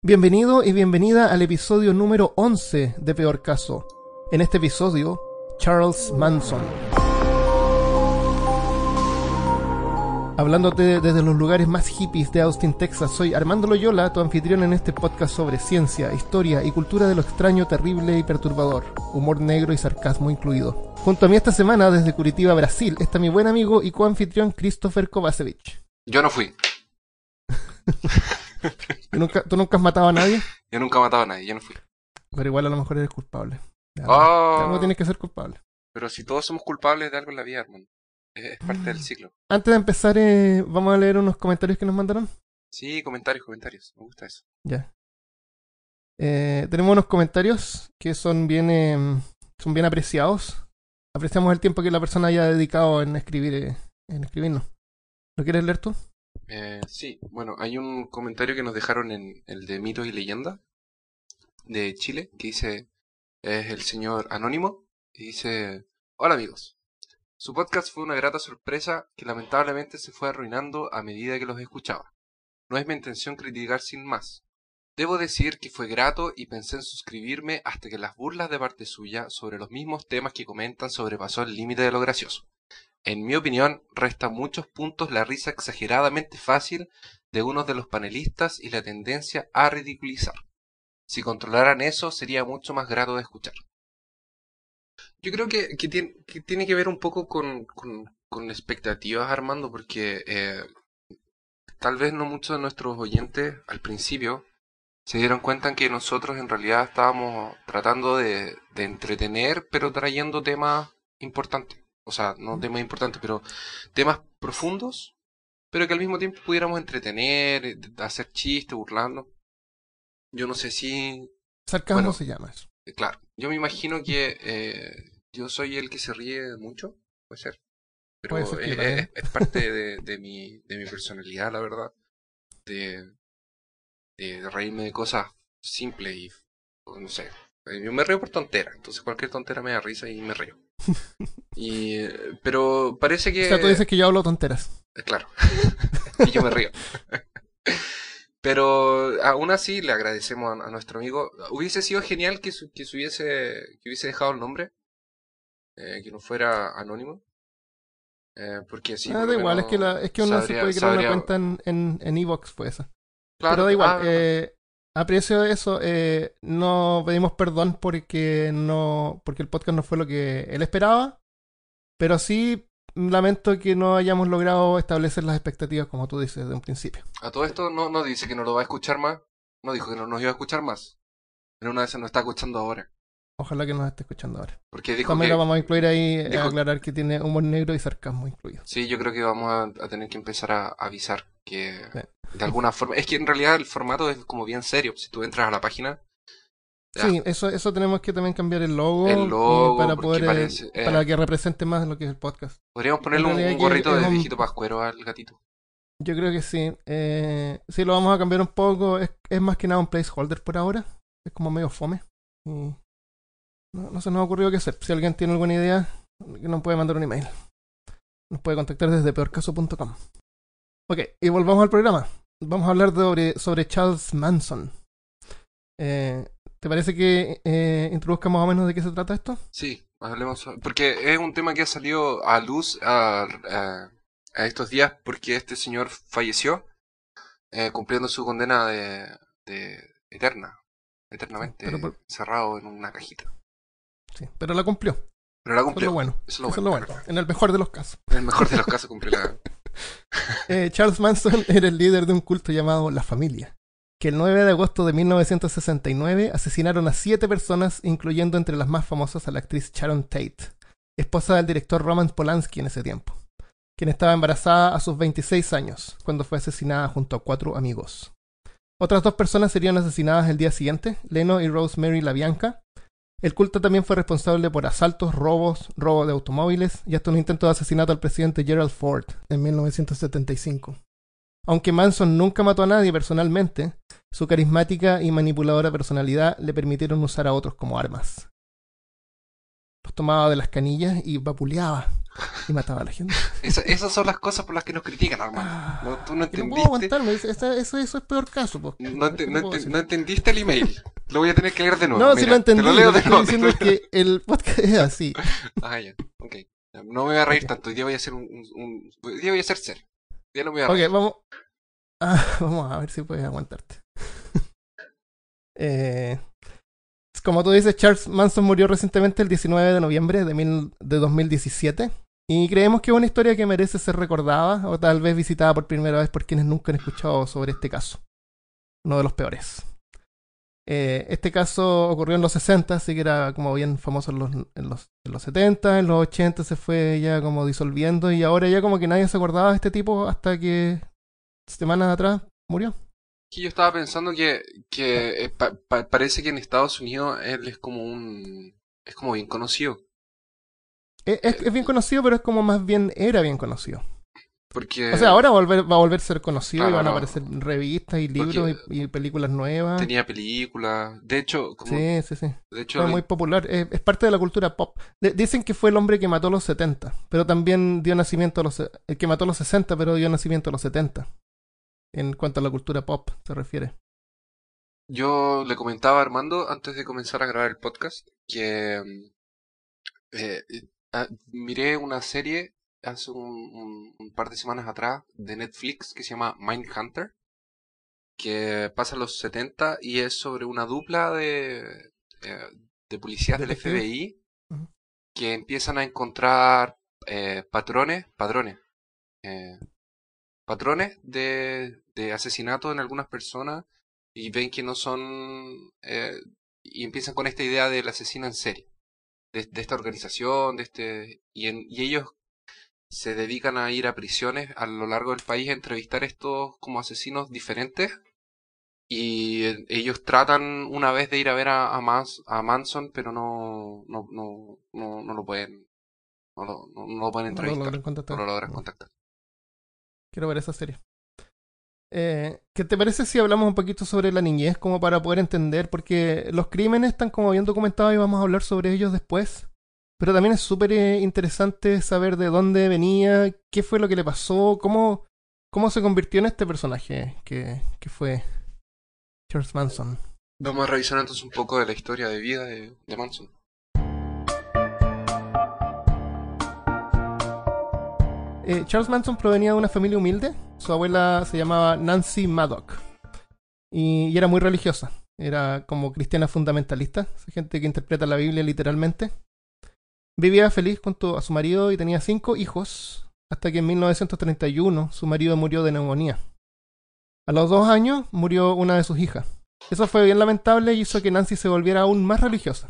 Bienvenido y bienvenida al episodio número 11 de Peor Caso. En este episodio, Charles Manson. Hablándote desde los lugares más hippies de Austin, Texas, soy Armando Loyola, tu anfitrión en este podcast sobre ciencia, historia y cultura de lo extraño, terrible y perturbador, humor negro y sarcasmo incluido. Junto a mí esta semana, desde Curitiba, Brasil, está mi buen amigo y coanfitrión Christopher Kovacevic. Yo no fui. ¿Tú nunca, ¿Tú nunca has matado a nadie? Yo nunca he matado a nadie, yo no fui. Pero igual a lo mejor eres culpable. De algo, Oh. de algo tienes que ser culpable. Pero si todos somos culpables de algo en la vida, hermano. Es, es parte del ciclo. Antes de empezar, eh, vamos a leer unos comentarios que nos mandaron. Sí, comentarios, comentarios. Me gusta eso. Ya. Eh, tenemos unos comentarios que son bien, eh, son bien apreciados. Apreciamos el tiempo que la persona haya dedicado en escribir, eh, en escribirnos. ¿Lo quieres leer tú? Eh, sí, bueno, hay un comentario que nos dejaron en el de mitos y leyendas de Chile que dice, es el señor Anónimo, y dice, hola amigos, su podcast fue una grata sorpresa que lamentablemente se fue arruinando a medida que los escuchaba. No es mi intención criticar sin más. Debo decir que fue grato y pensé en suscribirme hasta que las burlas de parte suya sobre los mismos temas que comentan sobrepasó el límite de lo gracioso. En mi opinión, resta muchos puntos la risa exageradamente fácil de unos de los panelistas y la tendencia a ridiculizar. Si controlaran eso, sería mucho más grato de escuchar. Yo creo que, tiene, que ver un poco con, expectativas, Armando, porque eh, tal vez no muchos de nuestros oyentes al principio se dieron cuenta que nosotros en realidad estábamos tratando de entretener, pero trayendo temas importantes. O sea, no temas importantes, pero temas profundos, pero que al mismo tiempo pudiéramos entretener, eh, hacer chistes, burlando. Yo no sé si Sarcasmo Bueno. se llama eso. eh, Claro, yo me imagino que eh, yo soy el que se ríe mucho, puede ser. Pero Puede ser es, es parte de, de mi, de mi personalidad, la verdad. De, de reírme de cosas simples y, no sé. Yo me río por tontera, entonces cualquier tontera me da risa y me río. Y, pero parece que... O sea, tú dices que yo hablo tonteras. Claro. y yo me río. Pero aún así le agradecemos a, a nuestro amigo. Hubiese sido genial que, su- que, se hubiese, que hubiese dejado el nombre. eh, que no fuera anónimo. Eh, porque sí. ah, da igual, es que, la, es que uno se sabría- puede crear sabría- una cuenta en, en, en Evox, fue esa. Claro, Pero da igual, ah, eh, aprecio eso. eh, no pedimos perdón porque no porque el podcast no fue lo que él esperaba. Pero sí lamento que no hayamos logrado establecer las expectativas como tú dices de un principio. A todo esto no, no dice que no lo va a escuchar más. No dijo que no nos iba a escuchar más. Pero una vez se nos está escuchando ahora. Ojalá que nos esté escuchando ahora. Porque dijo También que... lo vamos a incluir ahí, eh, aclarar que tiene humor negro y sarcasmo incluido. Sí, yo creo que vamos a, a tener que empezar a avisar que Sí. de alguna forma... Es que en realidad el formato es como bien serio. Si tú entras a la página... ya, Sí, eso, eso tenemos que también cambiar el logo, El eh, logo, para poder eh, parece- eh. para que represente más lo que es el podcast. Podríamos ponerle un, un gorrito de un- viejito pascuero al gatito. Yo creo que sí. Eh, sí, lo vamos a cambiar un poco. Es, es más que nada un placeholder por ahora. Es como medio fome. Y no, no se nos ha ocurrido qué hacer. Si alguien tiene alguna idea, que nos puede mandar un email. Nos puede contactar desde peorcaso.com. Ok, y volvamos al programa. Vamos a hablar sobre, sobre Charles Manson. Eh, ¿Te parece que eh, introduzca más o menos de qué se trata esto? Sí, hablemos... Porque es un tema que ha salido a luz a, a- a estos días porque este señor falleció eh, cumpliendo su condena de, de eterna. Eternamente por- encerrado en una cajita. Sí, pero la cumplió. Pero la Eso es cumplió. lo bueno. Eso es lo Eso es bueno, lo bueno. En el mejor de los casos. En el mejor de los casos cumplió la... Eh, Charles Manson era el líder de un culto llamado La Familia, que el 9 de agosto de 1969 asesinaron a siete personas, incluyendo entre las más famosas a la actriz Sharon Tate, esposa del director Roman Polanski en ese tiempo, quien estaba embarazada a sus 26 años, cuando fue asesinada junto a cuatro amigos. Otras dos personas serían asesinadas el día siguiente, Leno y Rosemary LaBianca. El culto también fue responsable por asaltos, robos, robo de automóviles y hasta un intento de asesinato al presidente Gerald Ford en 1975. Aunque Manson nunca mató a nadie personalmente, su carismática y manipuladora personalidad le permitieron usar a otros como armas. Los tomaba de las canillas y vapuleaba. y mataba a la gente. Esa- esas son las cosas por las que nos critican, Armando. No, tú no Que no entendiste. puedo aguantarme, eso, eso, eso es peor caso. no entendiste el email. Lo voy a tener que leer de nuevo. No, Mira, lo entendí. Te lo Lo, leo que de estoy nuevo. diciendo es que el podcast es así. Ah, ya. Ok. No me voy a reír Ok. tanto. Hoy día voy a hacer un, un- día voy a ser día no me voy a Ok, reír. vamos. Ah, vamos a ver si puedes aguantarte. eh, como tú dices, Charles Manson murió recientemente el 19 de noviembre de, mil- de 2017. Y creemos que es una historia que merece ser recordada o tal vez visitada por primera vez por quienes nunca han escuchado sobre este caso. Uno de los peores. Eh, este caso ocurrió en los 60, así que era como bien famoso en los, en, los, en los 70, en los 80 se fue ya como disolviendo y ahora ya como que nadie se acordaba de este tipo hasta que semanas atrás murió. Yo estaba pensando que, que eh, pa- pa- parece que en Estados Unidos él es como un... Es como bien conocido. Es, es- es bien conocido, pero es como más bien era bien conocido. Porque O sea, ahora va a volver, va a, volver a ser conocido y van a aparecer revistas y libros y, y películas nuevas. tenía películas. De hecho, como, Sí, sí, sí. de hecho Fue muy popular. Es, es parte de la cultura pop. De- dicen que fue el hombre que mató a los 70, pero también dio nacimiento a los... El que mató a los 60, pero dio nacimiento a los 70. En cuanto a la cultura pop se refiere. yo le comentaba a Armando antes de comenzar a grabar el podcast que mm, eh, eh, ah, miré una serie hace un, un- un par de semanas atrás de Netflix que se llama Mindhunter, que pasa en los 70 y es sobre una dupla de, eh, de policías del. FBI que empiezan a encontrar eh, patrones, padrones, eh, patrones de, de asesinato en algunas personas y ven que no son eh, y empiezan con esta idea del asesino en serie de, de esta organización de este y, en- y ellos se dedican a ir a prisiones a lo largo del país a entrevistar estos como asesinos diferentes y eh, ellos tratan una vez de ir a ver a, a, Mans- a Manson pero no no, no, no, no lo pueden no lo, no, no lo pueden No lo entrevistar logran contactar. no lo logran contactar Quiero ver esa serie. Eh, ¿Qué te parece si hablamos un poquito sobre la niñez como para poder entender? Porque los crímenes están como bien documentados y vamos a hablar sobre ellos después. Pero también es súper eh, interesante saber de dónde venía, qué fue lo que le pasó, cómo, cómo se convirtió en este personaje que, que fue Charles Manson. vamos a revisar entonces un poco de la historia de vida de, de Manson Eh, Charles Manson provenía de una familia humilde. Su abuela se llamaba Nancy Maddock. Y, y era muy religiosa. Era como cristiana fundamentalista. Esa gente que interpreta la Biblia literalmente. Vivía feliz junto a su marido y tenía cinco hijos. Hasta que en 1931 su marido murió de neumonía. A los dos años murió una de sus hijas. Eso fue bien lamentable y hizo que Nancy se volviera aún más religiosa.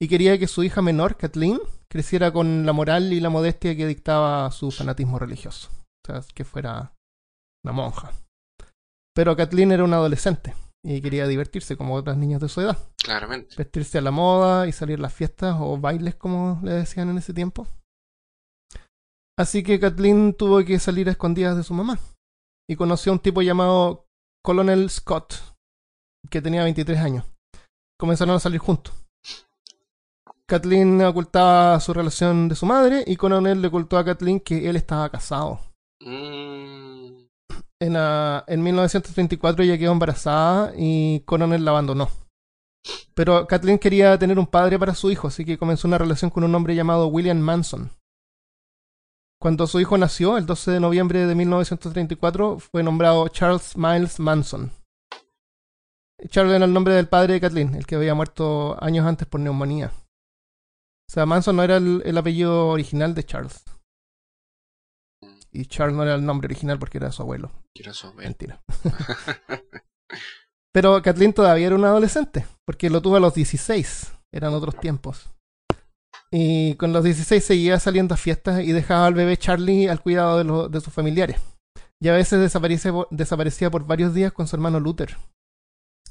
Y quería que su hija menor, Kathleen, creciera con la moral y la modestia que dictaba su fanatismo religioso. O sea, que fuera una monja. Pero Kathleen era una adolescente y quería divertirse como otras niñas de su edad. claramente Vestirse a la moda y salir a las fiestas o bailes, como le decían en ese tiempo. Así que Kathleen tuvo que salir a escondidas de su mamá y conoció a un tipo llamado Colonel Scott, que tenía 23 años. Comenzaron a salir juntos. Kathleen ocultaba su relación de su madre y Colonel le ocultó a Kathleen que él estaba casado. Mm, En, ah, en 1934 ella quedó embarazada y Coronel la abandonó. Pero Kathleen quería tener un padre para su hijo, así que comenzó una relación con un hombre llamado William Manson. Cuando su hijo nació, el 12 de noviembre de 1934, fue nombrado Charles Miles Manson. Charles era el nombre del padre de Kathleen, el que había muerto años antes por neumonía. O sea, Manson no era el, el apellido original de Charles. Y Charles no era el nombre original porque era su abuelo. quiero saber. Mentira. Pero Kathleen todavía era una adolescente, porque lo tuvo a los 16. Eran otros tiempos. Y con los 16 seguía saliendo a fiestas y dejaba al bebé Charlie al cuidado de, los- de sus familiares. Y a veces desaparece desaparecía por varios días con su hermano Luther.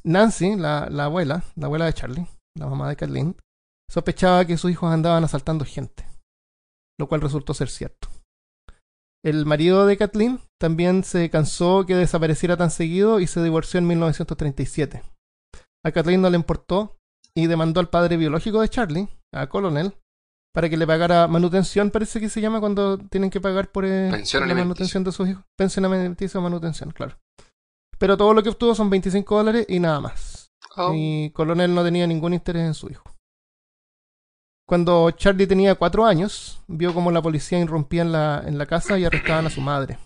Nancy, la, la abuela, la abuela de Charlie, la mamá de Kathleen, sospechaba que sus hijos andaban asaltando gente, lo cual resultó ser cierto. El marido de Kathleen también se cansó que desapareciera tan seguido y se divorció en 1937. A Kathleen no le importó y demandó al padre biológico de Charlie, a Colonel, para que le pagara manutención, parece que se llama cuando tienen que pagar por, eh, por la manutención de sus hijos. Pensión alimenticia o manutención, claro. Pero todo lo que obtuvo son 25 dólares y nada más. Oh, Y Colonel no tenía ningún interés en su hijo. Cuando Charlie tenía cuatro años, vio como la policía irrumpía en la, en la casa y arrestaban a su madre.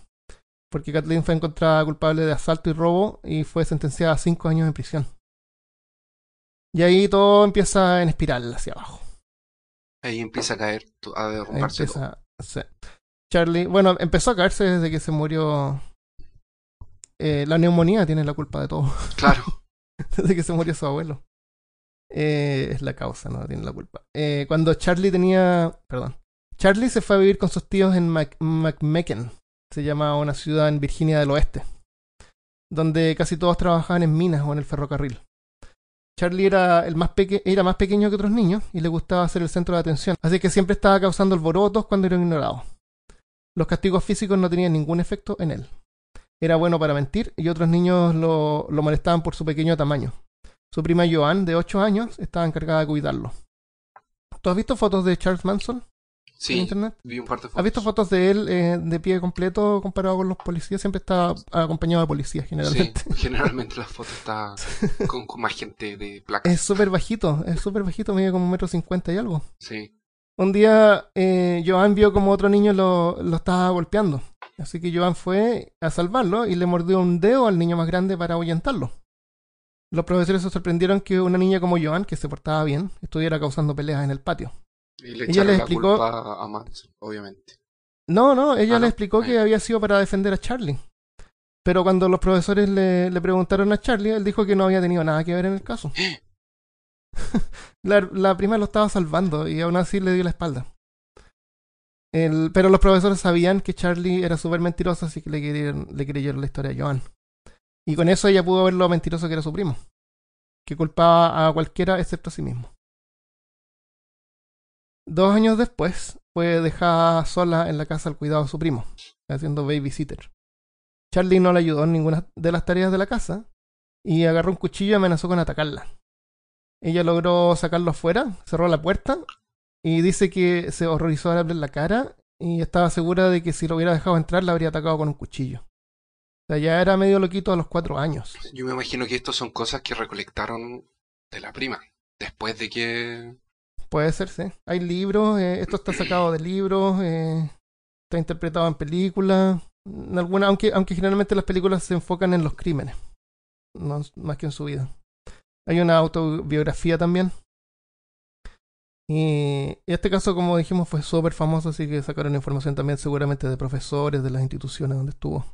Porque Kathleen fue encontrada culpable de asalto y robo y fue sentenciada a cinco años en prisión. Y ahí todo empieza en espiral hacia abajo. Ahí empieza a caer, a derrumbarse todo. empieza, sí. Charlie, bueno, empezó a caerse desde que se murió. Eh, la neumonía tiene la culpa de todo. Claro. desde que se murió su abuelo. Eh, es la causa, no tiene la culpa. Eh, cuando Charlie tenía. Perdón. Charlie se fue a vivir con sus tíos en Mac-. Se llama una ciudad en Virginia del Oeste. Donde casi todos trabajaban en minas o en el ferrocarril. Charlie era, el más peque- era más pequeño que otros niños y le gustaba ser el centro de atención. Así que siempre estaba causando alborotos cuando era ignorado. Los castigos físicos no tenían ningún efecto en él. Era bueno para mentir y otros niños lo, lo molestaban por su pequeño tamaño. Su prima Joan, de 8 años, estaba encargada de cuidarlo. ¿Tú has visto fotos de Charles Manson en Sí, internet? vi un par de fotos. ¿Has visto fotos de él eh, de pie completo comparado con los policías? Siempre está acompañado de policías, Sí, generalmente. generalmente la foto está con, con más gente de placa. Es súper bajito, es súper bajito, mide como un metro cincuenta y algo. Sí. Un día eh, Joan vio como otro niño lo, lo estaba golpeando. Así que Joan fue a salvarlo y le mordió un dedo al niño más grande para ahuyentarlo. Los profesores se sorprendieron que una niña como Joan, que se portaba bien, estuviera causando peleas en el patio. Y le Ella la explicó- culpa a Manson, obviamente. No, no, ella Ah, le no. explicó que Ah. había sido para defender a Charlie. Pero cuando los profesores le, le preguntaron a Charlie, él dijo que no había tenido nada que ver en el caso. la, la prima lo estaba salvando y aún así le dio la espalda. El- pero los profesores sabían que Charlie era súper mentiroso, así que le creyeron, le creyeron la historia a Joan. Y con eso ella pudo ver lo mentiroso que era su primo, que culpaba a cualquiera excepto a sí mismo. Dos años después, fue dejada sola en la casa al cuidado de su primo, haciendo babysitter. Charlie no le ayudó en ninguna de las tareas de la casa y agarró un cuchillo y amenazó con atacarla. Ella logró sacarlo afuera, cerró la puerta y dice que se horrorizó al abrir la cara y estaba segura de que si lo hubiera dejado entrar la habría atacado con un cuchillo. Sea, ya era medio loquito a los cuatro años. Yo me imagino que estos son cosas que recolectaron de la prima. Después de que. Puede ser, sí. Hay libros, eh, esto está sacado de libros, eh, está interpretado en películas. En alguna, aunque, aunque generalmente las películas se enfocan en los crímenes, no, más que en su vida. Hay una autobiografía también. Y este caso, como dijimos, fue súper famoso, así que sacaron información también seguramente de profesores, de las instituciones donde estuvo.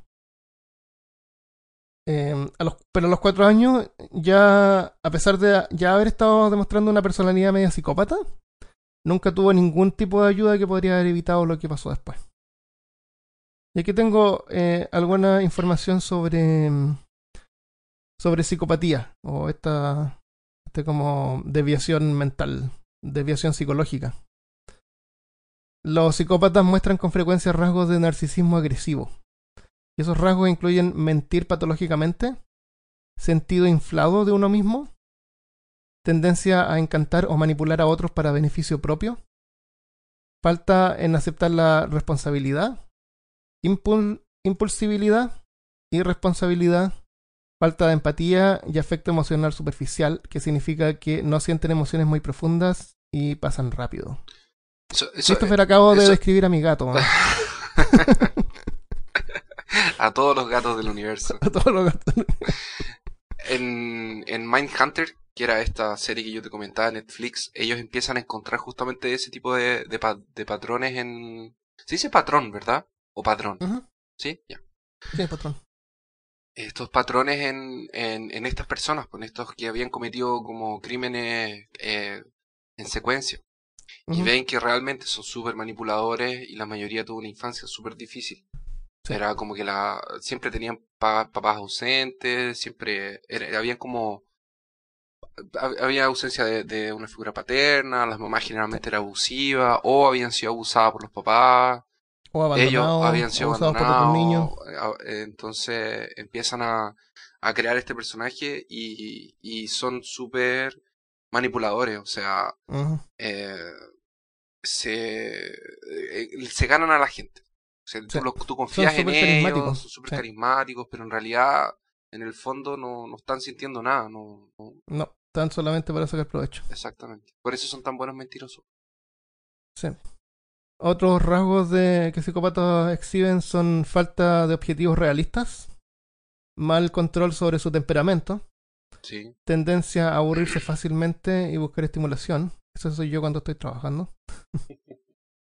Los, pero a los cuatro años, ya, a pesar de ya haber estado demostrando una personalidad media psicópata, nunca tuvo ningún tipo de ayuda que podría haber evitado lo que pasó después. Y aquí tengo eh, alguna información sobre, mm, sobre psicopatía, o esta, este como desviación mental, desviación psicológica. Los psicópatas muestran con frecuencia rasgos de narcisismo agresivo. Y esos rasgos incluyen mentir patológicamente, sentido inflado de uno mismo, tendencia a encantar o manipular a otros para beneficio propio, falta en aceptar la responsabilidad, impul- impulsibilidad, irresponsabilidad, falta de empatía y afecto emocional superficial, que significa que no sienten emociones muy profundas y pasan rápido. Eso, eso- Christopher, acabo de eso- describir a mi gato. a todos los gatos del universo. A todos los gatos. En, en Mindhunter, que era esta serie que yo te comentaba en Netflix, ellos empiezan a encontrar justamente ese tipo de, de, pa- de patrones en... Se dice patrón, ¿verdad? O padrón. Ujú. ¿Sí? Ya. Sí, patrón. Estos patrones en, en, en estas personas, con estos que habían cometido como crímenes eh, en secuencia. Y ven que realmente son súper manipuladores y la mayoría tuvo una infancia súper difícil. Sí. Era como que la siempre tenían pa- papás ausentes, siempre era, habían como hab- había ausencia de, de una figura paterna, las mamás generalmente eran abusivas o habían sido abusadas por los papás, O ellos habían sido abusados por otros abandonados, niños. entonces empiezan a, a crear este personaje y, y son súper manipuladores, o sea, eh, se, eh, se ganan a la gente. O sea, Sí. tú, confías en súper ellos, carismáticos, son súper sí. carismáticos, pero en realidad, en el fondo, no, no están sintiendo nada. No, no- No, tan solamente para sacar provecho. exactamente. Por eso son tan buenos mentirosos. Sí. Otros rasgos de que psicópatas exhiben son falta de objetivos realistas, mal control sobre su temperamento, Sí. tendencia a aburrirse fácilmente y buscar estimulación. Eso soy yo cuando estoy trabajando.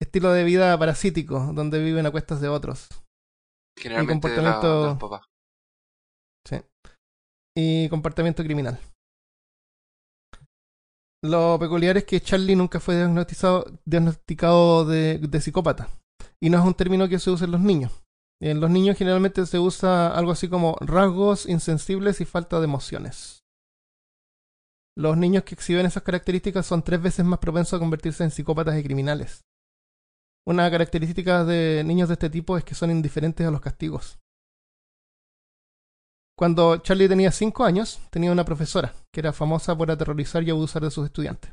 Estilo de vida parasítico, donde viven a cuestas de otros. Generalmente de, la- comportamiento- de. Sí. Y comportamiento criminal. Lo peculiar es que Charlie nunca fue diagnosticado, diagnosticado de, de psicópata. Y no es un término que se usa en los niños. En los niños generalmente se usa algo así como rasgos insensibles y falta de emociones. Los niños que exhiben esas características son tres veces más propensos a convertirse en psicópatas y criminales. Una característica de niños de este tipo es que son indiferentes a los castigos. Cuando Charlie tenía 5 años, tenía una profesora que era famosa por aterrorizar y abusar de sus estudiantes.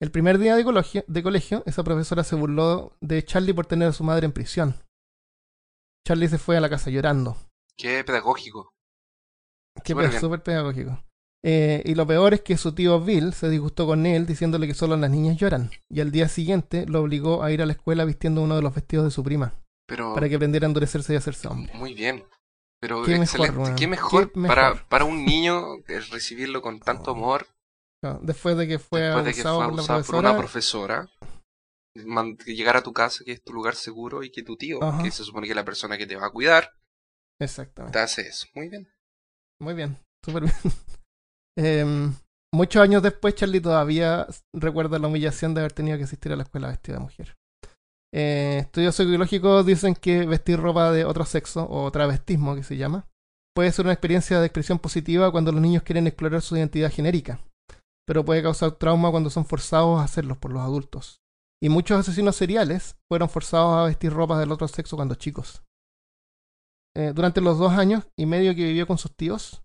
El primer día de colegio, de colegio, esa profesora se burló de Charlie por tener a su madre en prisión. Charlie se fue a la casa llorando. Qué pedagógico. Qué súper pedagógico. Eh, y lo peor es que su tío Bill se disgustó con él diciéndole que solo las niñas lloran. Y al día siguiente lo obligó a ir a la escuela vistiendo uno de los vestidos de su prima. Pero Para que aprendiera a endurecerse y hacerse hombre. muy bien. Pero Qué mejor, excelente. weón. Qué mejor, Qué Para, mejor. para un niño recibirlo con tanto amor No, Después de que fue después de que fue abusado por una profesora. llegar a tu casa, que es tu lugar seguro, y que tu tío, que se supone que es la persona que te va a cuidar, Exactamente. te hace eso. Muy bien. Muy bien, súper bien. Em, muchos años después, Charlie todavía recuerda la humillación de haber tenido que asistir a la escuela vestida de mujer. Eh, estudios psicológicos dicen que vestir ropa de otro sexo, o travestismo que se llama, puede ser una experiencia de expresión positiva cuando los niños quieren explorar su identidad genérica, pero puede causar trauma cuando son forzados a hacerlos por los adultos. Y muchos asesinos seriales fueron forzados a vestir ropa del otro sexo cuando chicos. Eh, durante los dos años y medio que vivió con sus tíos,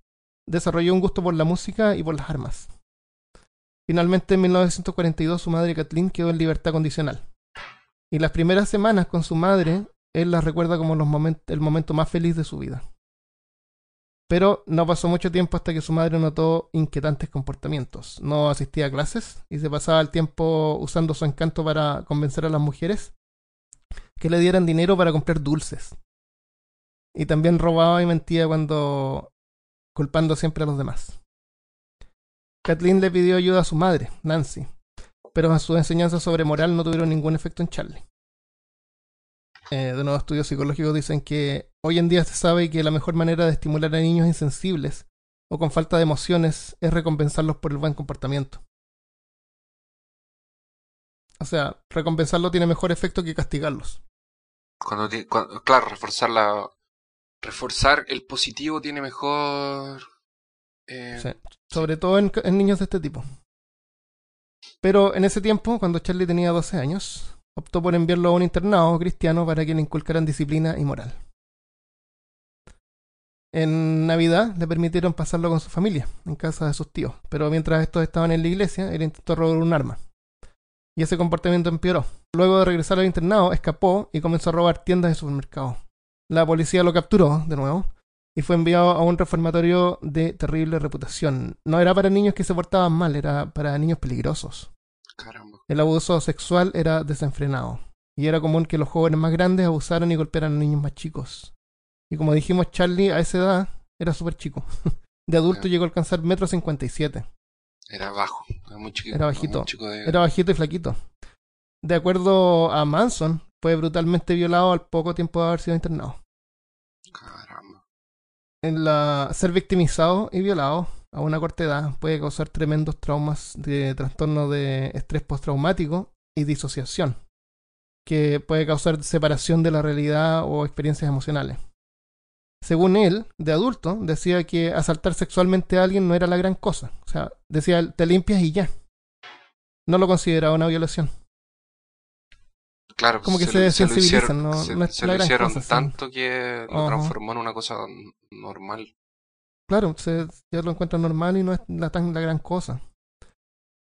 desarrolló un gusto por la música y por las armas. Finalmente, en 1942, su madre Kathleen quedó en libertad condicional. Y las primeras semanas con su madre, él las recuerda como el momento más feliz de su vida. Pero no pasó mucho tiempo hasta que su madre notó inquietantes comportamientos. No asistía a clases y se pasaba el tiempo usando su encanto para convencer a las mujeres que le dieran dinero para comprar dulces. Y también robaba y mentía cuando culpando siempre a los demás. Kathleen le pidió ayuda a su madre, Nancy, pero sus enseñanzas sobre moral no tuvieron ningún efecto en Charlie. Eh, de nuevo, estudios psicológicos dicen que hoy en día se sabe que la mejor manera de estimular a niños insensibles o con falta de emociones es recompensarlos por el buen comportamiento. O sea, recompensarlo tiene mejor efecto que castigarlos. Cuando, claro, reforzar la. Reforzar el positivo tiene mejor. eh, Sí. Sobre todo en, en niños de este tipo. Pero en ese tiempo, cuando Charlie tenía 12 años, optó por enviarlo a un internado cristiano para que le inculcaran disciplina y moral. En Navidad le permitieron pasarlo con su familia, en casa de sus tíos, pero mientras estos estaban en la iglesia, él intentó robar un arma. Y ese comportamiento empeoró. Luego de regresar al internado, escapó y comenzó a robar tiendas de supermercados. La policía lo capturó, de nuevo, y fue enviado a un reformatorio de terrible reputación. No era para niños que se portaban mal, era para niños peligrosos. caramba. El abuso sexual era desenfrenado, y era común que los jóvenes más grandes abusaran y golpearan a niños más chicos. Y como dijimos, Charlie a esa edad era súper chico. De adulto llegó a alcanzar metro cincuenta y siete. Era bajo. Era muy chiquito. Era bajito. muy chico de- Era bajito y flaquito. De acuerdo a Manson, fue brutalmente violado al poco tiempo de haber sido internado. Caramba. En la, ser victimizado y violado a una corta edad puede causar tremendos traumas de trastorno de estrés postraumático y disociación, que puede causar separación de la realidad o experiencias emocionales. Según él, de adulto, decía que asaltar sexualmente a alguien no era la gran cosa. O sea, decía, te limpias y ya. No lo consideraba una violación. Claro, Como que se lo- lo desensibilizan, hicieron- no- se, no es se lo gran hicieron cosa, sí. tanto que lo transformó en una cosa normal. Claro, se, ya lo encuentra normal y no es la, tan la gran cosa.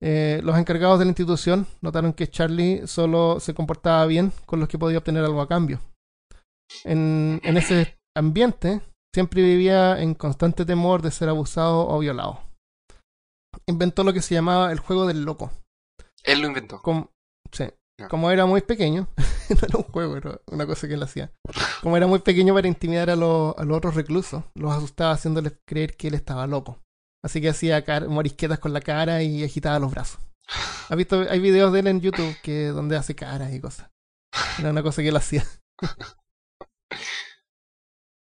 Eh, los encargados de la institución notaron que Charlie solo se comportaba bien con los que podía obtener algo a cambio. En, en ese ambiente, siempre vivía en constante temor de ser abusado o violado. Inventó lo que se llamaba el juego del loco. Él lo inventó. Com- sí. Como era muy pequeño, no era un juego, era una cosa que él hacía. Como era muy pequeño para intimidar a, los- a los otros reclusos, los asustaba haciéndoles creer que él estaba loco. Así que hacía morisquetas con la cara y agitaba los brazos. ¿Has visto? Hay videos de él en YouTube que donde hace caras y cosas. Era una cosa que él hacía.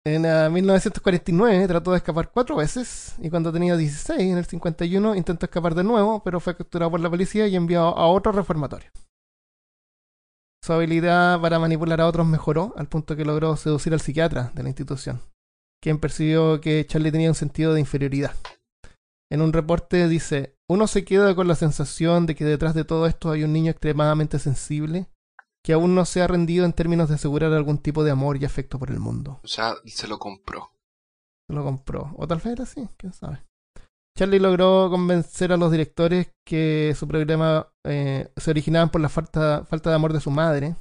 En ah, 1949 trató de escapar cuatro veces y cuando tenía 16, en el 51, intentó escapar de nuevo, pero fue capturado por la policía y enviado a otro reformatorio. Su habilidad para manipular a otros mejoró al punto que logró seducir al psiquiatra de la institución, quien percibió que Charlie tenía un sentido de inferioridad. En un reporte dice, uno se queda con la sensación de que detrás de todo esto hay un niño extremadamente sensible que aún no se ha rendido en términos de asegurar algún tipo de amor y afecto por el mundo. O sea, se lo compró. Lo compró. O tal vez era así, quién sabe. Charlie logró convencer a los directores que su programa eh, se originaba por la falta, falta de amor de su madre.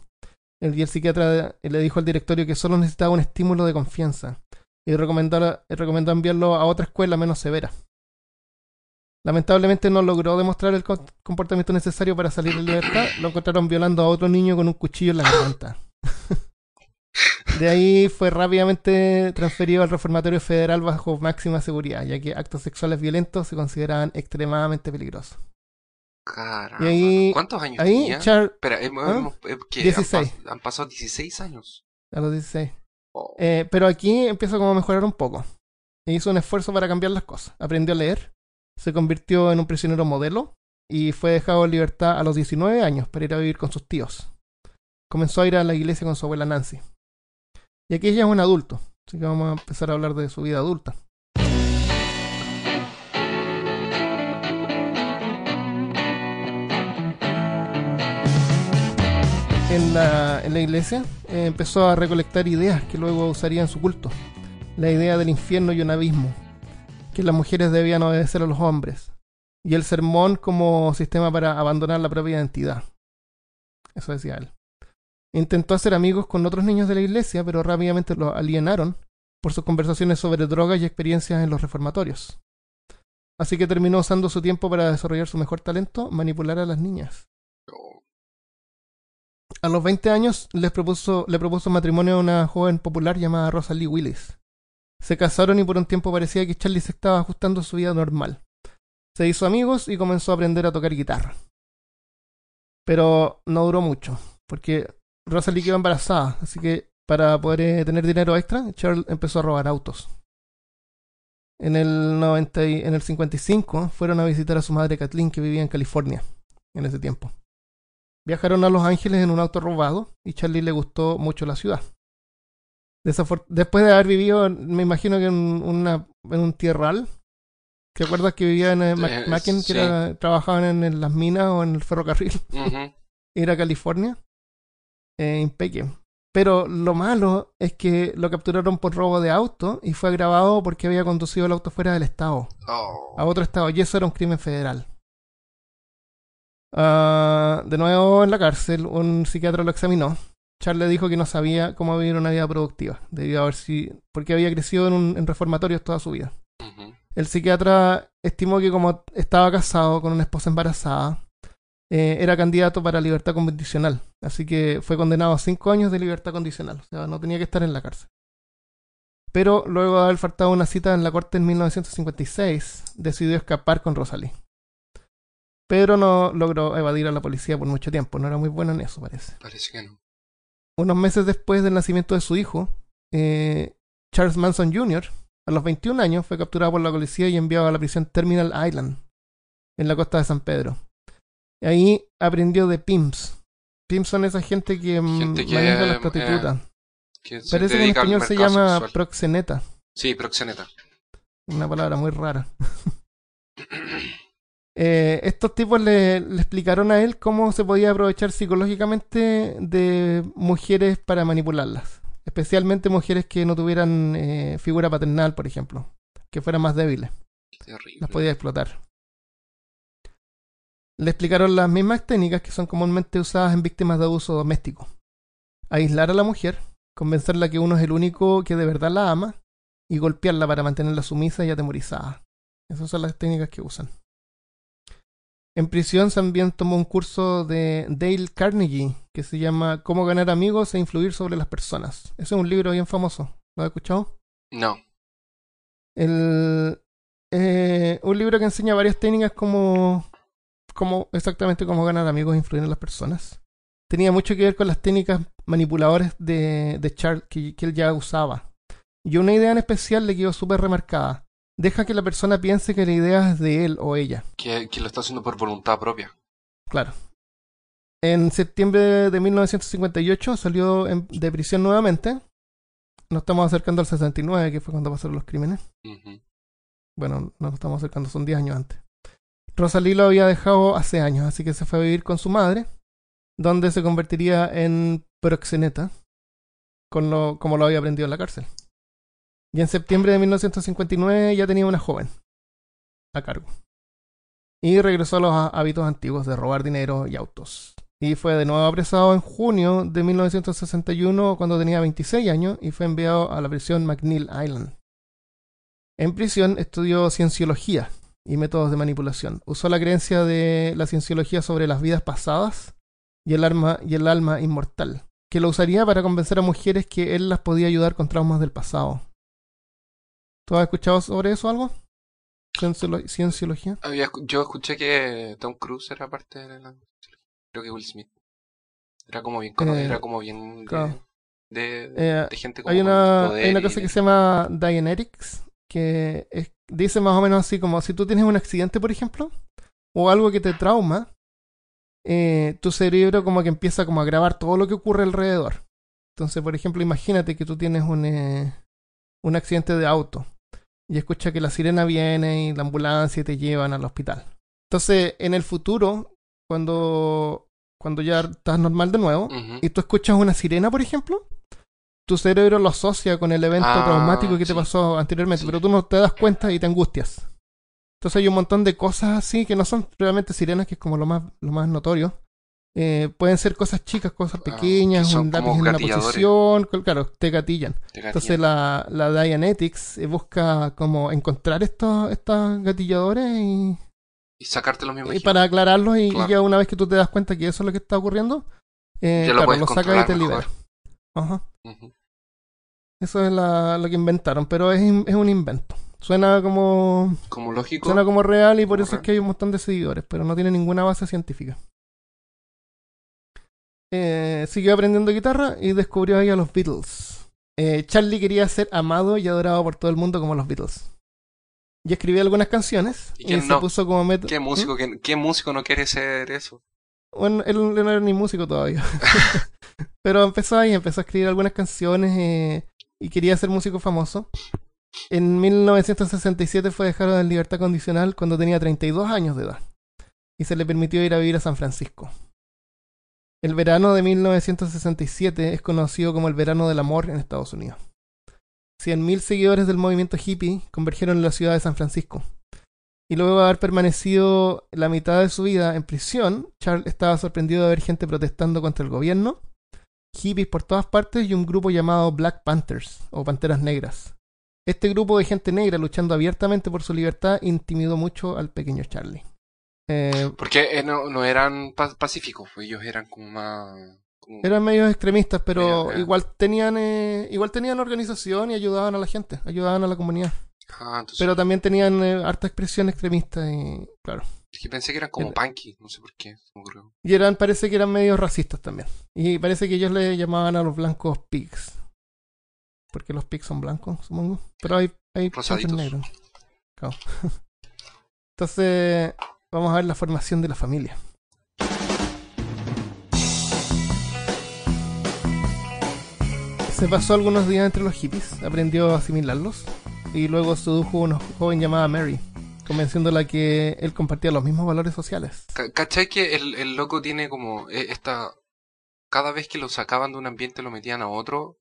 El, el psiquiatra le dijo al directorio que solo necesitaba un estímulo de confianza y recomendó, recomendó enviarlo a otra escuela menos severa. Lamentablemente no logró demostrar el co- comportamiento necesario para salir en libertad. Lo encontraron violando a otro niño con un cuchillo en la garganta. De ahí fue rápidamente transferido al reformatorio federal bajo máxima seguridad, ya que actos sexuales violentos se consideraban extremadamente peligrosos. Caramba. Y ahí- ¿Cuántos años Ahí, tenía? Char Espera, hemos- ¿Ah? hemos- eh, ¿qué? 16. Han, pas- han pasado 16 años. a los 16. Oh, Eh, pero aquí empieza como a mejorar un poco. E hizo un esfuerzo para cambiar las cosas. Aprendió a leer, se convirtió en un prisionero modelo y fue dejado en libertad a los 19 años para ir a vivir con sus tíos. Comenzó a ir a la iglesia con su abuela Nancy. Y aquí ella es un adulto, así que vamos a empezar a hablar de su vida adulta. En la, iglesia eh, empezó a recolectar ideas que luego usaría en su culto. La idea del infierno y un abismo, que las mujeres debían obedecer a los hombres, y el sermón como sistema para abandonar la propia identidad. Eso decía él. Intentó hacer amigos con otros niños de la iglesia, pero rápidamente los alienaron por sus conversaciones sobre drogas y experiencias en los reformatorios. Así que terminó usando su tiempo para desarrollar su mejor talento, manipular a las niñas. A los 20 años le propuso matrimonio a una joven popular llamada Rosalie Willis. Se casaron y por un tiempo parecía que Charlie se estaba ajustando a su vida normal. Se hizo amigos y comenzó a aprender a tocar guitarra. Pero no duró mucho, porque Rosalie quedó embarazada, así que para poder eh, tener dinero extra, Charles empezó a robar autos. En el, 90 y- en el 55 fueron a visitar a su madre Kathleen que vivía en California en ese tiempo. Viajaron a Los Ángeles en un auto robado y Charlie le gustó mucho la ciudad. Después de haber vivido, me imagino que en, una, en un tierral, ¿te acuerdas que vivía en eh, Mac- Eh, que sí. era- trabajaban en, en las minas o en el ferrocarril? Ujú. ir a California eh, en Peque. Pero lo malo es que lo capturaron por robo de auto y fue grabado porque había conducido el auto fuera del estado, Oh. a otro estado, y eso era un crimen federal. Ah, de nuevo en la cárcel, un psiquiatra lo examinó. Charles le dijo que no sabía cómo vivir una vida productiva, debido a ver si, porque había crecido en, un, en reformatorios toda su vida. El psiquiatra estimó que como estaba casado con una esposa embarazada, eh, era candidato para libertad condicional. Así que fue condenado a cinco años de libertad condicional. O sea, no tenía que estar en la cárcel. Pero luego de haber faltado una cita en la corte en 1956, decidió escapar con Rosalie. Pero no logró evadir a la policía por mucho tiempo. No era muy bueno en eso, parece. Parece que no. Unos meses después del nacimiento de su hijo, eh, Charles Manson Jr., a los 21 años, fue capturado por la policía y enviado a la prisión Terminal Island, en la costa de San Pedro. Ahí aprendió de pimps. Pimps son esa gente que, mm, Gente que, maneja las eh, prostitutas. Parece que en español se llama sexual. proxeneta. Sí, proxeneta. Una palabra muy rara. Eh, estos tipos le, le explicaron a él cómo se podía aprovechar psicológicamente de mujeres para manipularlas. Especialmente mujeres que no tuvieran eh, figura paternal, por ejemplo. Que fueran más débiles. Terrible. Las podía explotar. Le explicaron las mismas técnicas que son comúnmente usadas en víctimas de abuso doméstico. Aislar a la mujer, convencerla que uno es el único que de verdad la ama y golpearla para mantenerla sumisa y atemorizada. Esas son las técnicas que usan. En prisión también tomó un curso de Dale Carnegie que se llama Cómo ganar amigos e influir sobre las personas. Ese es un libro bien famoso. ¿Lo has escuchado? No. El, eh, un libro que enseña varias técnicas como, como exactamente cómo ganar amigos e influir en las personas. Tenía mucho que ver con las técnicas manipuladoras de, de Charles que, que él ya usaba. Y una idea en especial le quedó súper remarcada. Deja que la persona piense que la idea es de él o ella. Que, que lo está haciendo por voluntad propia. Claro. En septiembre de 1958 salió en- de prisión nuevamente. Nos estamos acercando al 69, que fue cuando pasaron los crímenes. Ujú. Bueno, no nos estamos acercando, son 10 años antes. Rosalí lo había dejado hace años, así que se fue a vivir con su madre, donde se convertiría en proxeneta, como lo había aprendido en la cárcel. Y en septiembre de 1959 ya tenía una joven a cargo. Y regresó a los há- hábitos antiguos de robar dinero y autos. Y fue de nuevo apresado en junio de 1961 cuando tenía 26 años y fue enviado a la prisión McNeil Island. En prisión estudió cienciología y métodos de manipulación. Usó la creencia de la cienciología sobre las vidas pasadas y el, alma, y el alma inmortal, que lo usaría para convencer a mujeres que él las podía ayudar con traumas del pasado. ¿Tú has escuchado sobre eso algo? Cienciolo- cienciología. Había yo escuché que Tom Cruise era parte de la... Creo que Will Smith. Era como bien conocido, Eh, era como bien de, claro. de, Eh, de gente como Hay una, hay una cosa de- que se llama Dianetics, que es- dice más o menos así como si tú tienes un accidente, por ejemplo, o algo que te trauma, eh, tu cerebro como que empieza como a grabar todo lo que ocurre alrededor. Entonces, por ejemplo, imagínate que tú tienes un, eh, un accidente de auto y escucha que la sirena viene y la ambulancia te llevan al hospital. Entonces, en el futuro, cuando, cuando ya estás normal de nuevo, y tú escuchas una sirena, por ejemplo, tu cerebro lo asocia con el evento Ah, traumático que te pasó anteriormente, Sí. pero tú no te das cuenta y te angustias. Entonces hay un montón de cosas así que no son realmente sirenas, que es como lo más, lo más notorio. Eh, pueden ser cosas chicas, cosas Ah, pequeñas, que son un lápiz en una posición, cl- claro, te gatillan. Te Entonces la, la Dianetics eh, busca como encontrar estos, estos gatilladores y, Y sacártelo mismo. y para aclararlos y, y Claro. ya una vez que tú te das cuenta que eso es lo que está ocurriendo, eh, Ya lo claro, lo sacas y te mejor. libera. Ajá. Ujú. Eso es la- lo que inventaron, pero es, es un invento. Suena como Como lógico. suena como real y por eso es que hay un montón de seguidores, pero no tiene ninguna base científica. Eh, siguió aprendiendo guitarra y descubrió ahí a los Beatles. Eh, Charlie quería ser amado y adorado por todo el mundo como los Beatles. Y escribió algunas canciones ¿Y y, se no? puso como método. ¿Qué músico, que, ¿Qué músico no quiere ser eso? Bueno, él, él no era ni músico todavía. Pero empezó ahí, empezó a escribir algunas canciones eh, y quería ser músico famoso. En 1967 fue dejado en libertad condicional cuando tenía 32 años de edad. Y se le permitió ir a vivir a San Francisco. El verano de 1967 es conocido como el verano del amor en Estados Unidos. 100.000 seguidores del movimiento hippie convergieron en la ciudad de San Francisco. Y luego de haber permanecido la mitad de su vida en prisión, Charles estaba sorprendido de ver gente protestando contra el gobierno, hippies por todas partes y un grupo llamado Black Panthers o Panteras Negras. Este grupo de gente negra luchando abiertamente por su libertad intimidó mucho al pequeño Charlie. Eh, Porque eh, no, no eran pa- pacíficos, ellos eran como más... como- eran medios extremistas, pero igual tenían eh, igual tenían organización y ayudaban a la gente, ayudaban a la comunidad. Ah, entonces, Pero también tenían eh, harta expresión extremista y claro. Es que pensé que eran como punky, no sé por qué. Y eran, parece que eran medios racistas también. Y parece que ellos le llamaban a los blancos pigs. Porque los pigs son blancos, supongo. Pero hay, hay negros. Claro. Entonces, vamos a ver la formación de la familia. Se pasó algunos días entre los hippies, aprendió a asimilarlos y luego sedujo a una joven llamada Mary, convenciéndola que él compartía los mismos valores sociales. Ca- ¿Cachai que el, el loco tiene como eh, esta... Cada vez que lo sacaban de un ambiente lo metían a otro,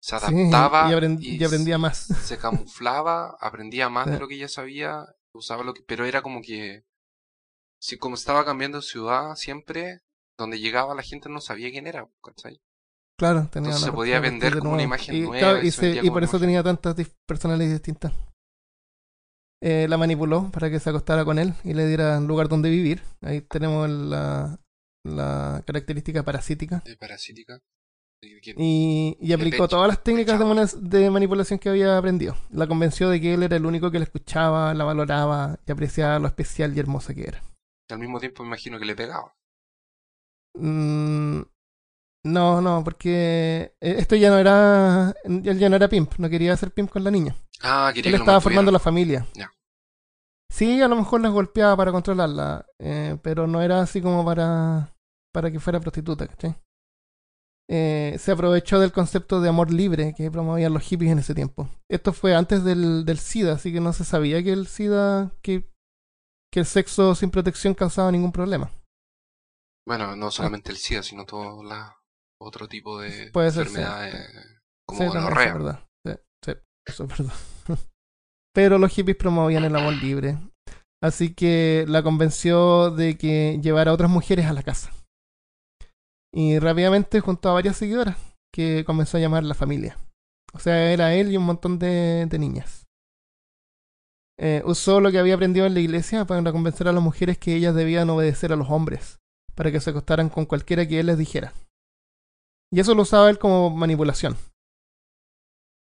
se Sí, adaptaba y, aprend- y aprendía más. se camuflaba, aprendía más de lo que ya sabía, usaba lo que... Pero era como que... Sí, como estaba cambiando de ciudad siempre, donde llegaba la gente no sabía quién era, ¿cachai? Claro, tenía Entonces se podía vender de como una imagen y, nueva claro, y se por eso imagen. tenía tantas personalidades distintas. Eh, la manipuló para que se acostara con él y le diera un lugar donde vivir. Ahí tenemos la, la característica parasítica. De parasítica. Y, y aplicó todas las técnicas de, manipulación que había aprendido. La convenció de que él era el único que la escuchaba, la valoraba y apreciaba lo especial y hermosa que era. Al mismo tiempo me imagino que le pegaba. Mm, no, no, porque eh, esto ya no era. Él ya no era pimp, no quería ser pimp con la niña. Ah, quería Él que lo estaba formando la familia. Sí, a lo mejor las golpeaba para controlarla, eh, pero no era así como para, para que fuera prostituta, ¿cachai? Eh, se aprovechó del concepto de amor libre que promovían los hippies en ese tiempo. Esto fue antes del, del SIDA, así que no se sabía que el SIDA, que, que el sexo sin protección causaba ningún problema. Bueno, no solamente el SIDA, sino todo la, otro tipo de Puede ser, sí. enfermedades como Sí, también, eso gonorrea. es verdad. Sí, sí, eso es verdad. Pero los hippies promovían el amor libre. Así que la convenció de que llevara a otras mujeres a la casa. Y rápidamente juntó a varias seguidoras que comenzó a llamar la familia. O sea, era él y un montón de, de niñas. Eh, usó lo que había aprendido en la iglesia para convencer a las mujeres que ellas debían obedecer a los hombres, para que se acostaran con cualquiera que él les dijera. Y eso lo usaba él como manipulación.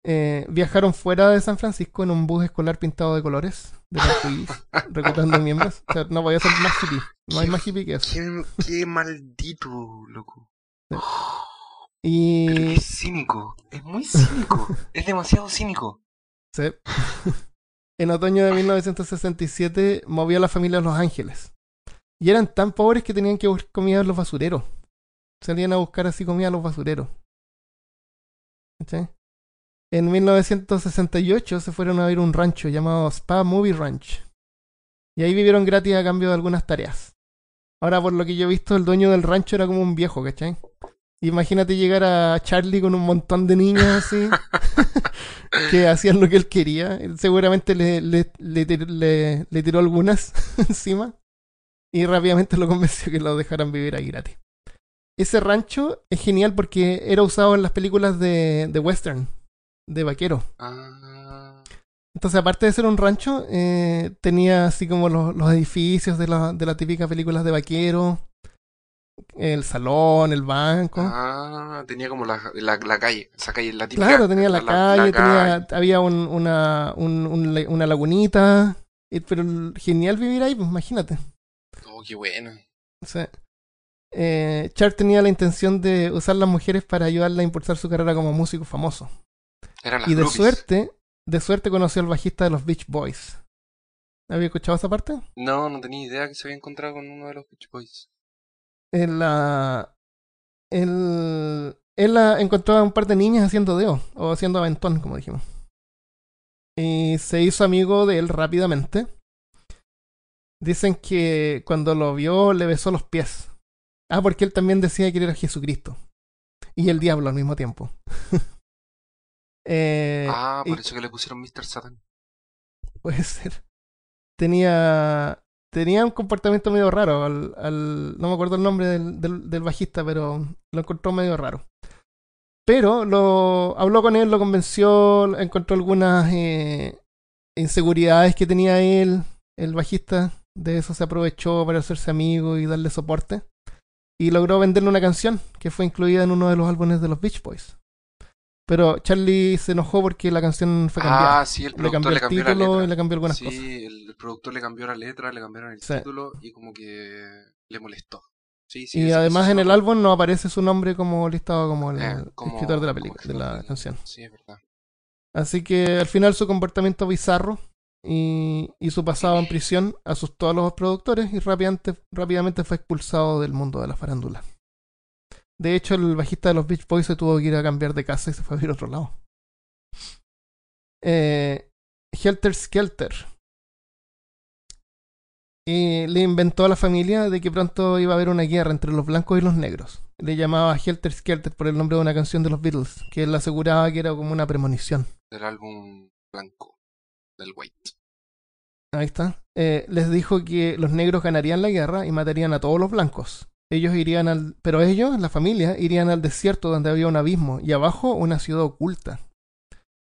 Eh, viajaron fuera de San Francisco en un bus escolar pintado de colores, de arcoíris, reclutando miembros. O sea, no podía ser más hippie. No hay más hippie que eso. Qué, qué maldito, loco. Sí. Pero Y es cínico, es muy cínico, es demasiado cínico. sí. en otoño de 1967 movió a la familia a Los Ángeles. Y eran tan pobres que tenían que buscar comida en los basureros. Salían a buscar así comida a los basureros. ¿Cachai? En 1968 se fueron a ver un rancho llamado Spa Movie Ranch. Y ahí vivieron gratis a cambio de algunas tareas. Ahora, por lo que yo he visto, el dueño del rancho era como un viejo, ¿cachai? Imagínate llegar a Charlie con un montón de niños así, que hacían lo que él quería. Seguramente le, le, le- le tiró algunas encima y rápidamente lo convenció que lo dejaran vivir ahí gratis. Ese rancho es genial porque era usado en las películas de, de western, de vaquero. Ah, Entonces, aparte de ser un rancho, eh, tenía así como los, los edificios de la, de la típica películas de vaquero, el salón, el banco. ah, tenía como la, la, la calle, esa calle, la típica. Claro, tenía la, calle, tenía, había un- una, un- un la- una lagunita. Pero genial vivir ahí, pues imagínate. Oh, qué bueno. Sea, eh, Char tenía la intención de usar las mujeres para ayudarla a impulsar su carrera como músico famoso. Eran las y de groupies. suerte, de suerte conoció al bajista de los Beach Boys. ¿Había escuchado esa parte? No, no tenía idea que se había encontrado con uno de los Beach Boys. En la. Él, él la encontró a un par de niñas haciendo deo, o haciendo aventón, como dijimos. Y se hizo amigo de él rápidamente. Dicen que cuando lo vio le besó los pies. Ah, porque él también decía que era Jesucristo. Y el diablo al mismo tiempo. eh, ah, por y- eso que le pusieron Mr. Satan. Puede ser. Tenía. Tenía un comportamiento medio raro. Al, al- no me acuerdo el nombre del, del, del bajista, pero lo encontró medio raro. Pero lo habló con él, lo convenció, encontró algunas eh, inseguridades que tenía él, el bajista. De eso se aprovechó para hacerse amigo y darle soporte. Y logró venderle una canción que fue incluida en uno de los álbumes de los Beach Boys. Pero Charlie se enojó porque la canción fue cambiada Ah, sí, el le productor cambió le el cambió, la título letra. y le cambió algunas sí, cosas. el, el productor le cambió la letra, le cambiaron el Sí. título y como que le molestó. Sí, sí, y además en sí el álbum no aparece su nombre como listado como el Eh, como- escritor de la película, de la canción. Sí, es verdad. Así que al final su comportamiento bizarro y, su pasado en prisión asustó a los productores y rápidamente, rápidamente fue expulsado del mundo de la farándula. De hecho, el bajista de los Beach Boys se tuvo que ir a cambiar de casa y se fue a vivir a otro lado. Eh, Helter Skelter. Y le inventó a la familia de que pronto iba a haber una guerra entre los blancos y los negros. Le llamaba Helter Skelter por el nombre de una canción de los Beatles, que él aseguraba que era como una premonición. Del álbum blanco, del White. ahí está, eh, les dijo que los negros ganarían la guerra y matarían a todos los blancos. Ellos irían al, pero ellos, la familia, irían al desierto donde había un abismo y abajo una ciudad oculta.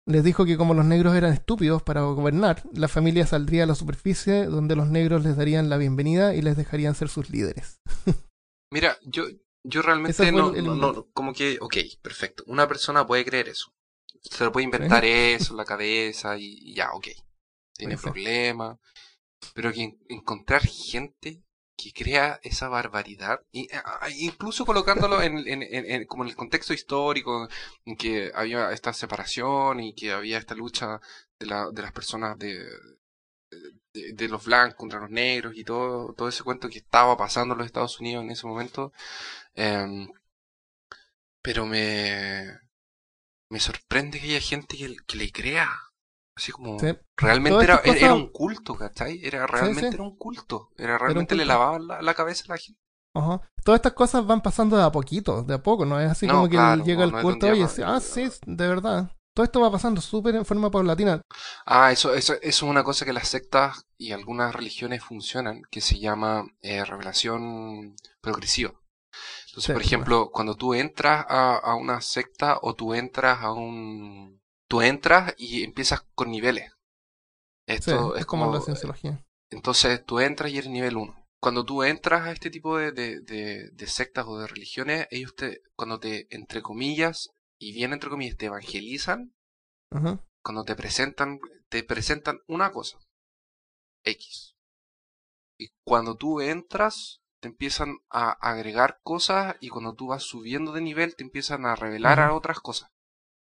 Les dijo que como los negros eran estúpidos para gobernar, la familia saldría a la superficie donde los negros les darían la bienvenida y les dejarían ser sus líderes. Mira, yo, yo realmente no, no, como que, ok, perfecto. Una persona puede creer eso. Se lo puede inventar eso en la cabeza y, ya, ok. Tiene problemas. Pero que encontrar gente que crea esa barbaridad, y, incluso colocándolo en, en, en, como en el contexto histórico, en que había esta separación y que había esta lucha de, la, de las personas de, de, los blancos contra los negros y todo, todo ese cuento que estaba pasando en los Estados Unidos en ese momento. Em, pero me, me sorprende que haya gente que, que le crea. Así como, realmente era, era, un culto, ¿cachai? Era realmente era un culto. Era realmente le lavaban la, cabeza a la gente. Ajá. Todas estas cosas van pasando de a poquito, de a poco, no es así como que llega el culto y dice, ah, sí, de verdad. Todo esto va pasando súper en forma paulatina. Ah, eso, eso, eso, es una cosa que las sectas y algunas religiones funcionan, que se llama eh, revelación progresiva. Entonces, por ejemplo, cuando tú entras a, a una secta o tú entras a un tú entras y empiezas con niveles. Esto es como, la cienciología. Entonces tú entras y eres nivel 1. Cuando tú entras a este tipo de, de, sectas o de religiones, ellos te, cuando te, entre comillas, y bien entre comillas, te evangelizan, cuando te presentan, te presentan una cosa, X. Y cuando tú entras, te empiezan a agregar cosas y cuando tú vas subiendo de nivel, te empiezan a revelar a otras cosas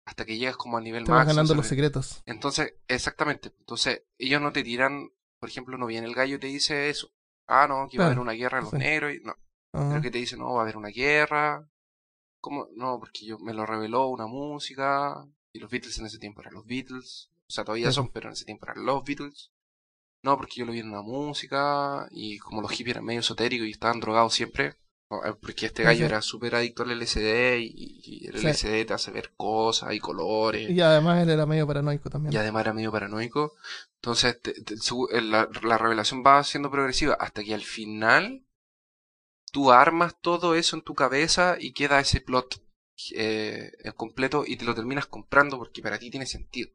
hasta que llegas como a nivel máximo. ganando los secretos. Entonces, exactamente. Entonces, ellos no te tiran, por ejemplo, no viene el gallo y te dice eso. Ah, no, que va a haber una guerra en los negros. Y, no. Pero que te dice, no, va a haber una guerra. ¿Cómo? No, porque yo, me lo reveló una música. Y los Beatles en ese tiempo eran los Beatles. O sea, todavía son, pero en ese tiempo eran los Beatles. No, porque yo lo vi en una música. Y como los hippies eran medio esotéricos y estaban drogados siempre. Eh, porque este gallo era súper adicto al LSD y, el LSD te hace ver cosas y colores. Y además él era medio paranoico también. Y además era medio paranoico. Entonces eh, la, revelación va siendo progresiva hasta que al final tú armas todo eso en tu cabeza y queda ese plot eh, completo y te lo terminas comprando porque para ti tiene sentido.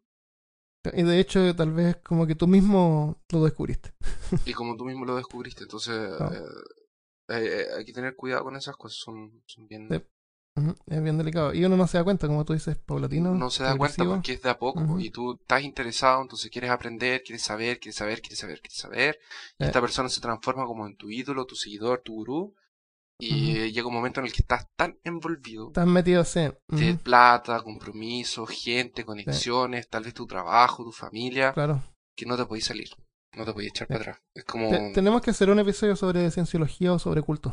Y de hecho, tal vez como que tú mismo lo descubriste. y como tú mismo lo descubriste, entonces... Eh, hay que tener cuidado con esas cosas, son, son bien... Es bien delicado. Y uno no se da cuenta, como tú dices, paulatino. No se da cuenta porque es de a poco. Y tú estás interesado, entonces quieres aprender, quieres saber, quieres saber, quieres saber, quieres saber. Y eh. esta persona se transforma como en tu ídolo, tu seguidor, tu gurú. Y llega un momento en el que estás tan envolvido. Estás metido, sí. De plata, compromiso, gente, conexiones, tal vez tu trabajo, tu familia. Claro. Que no te podéis salir. No te voy a echar para atrás. Es como... tenemos que hacer un episodio sobre cienciología o sobre culto.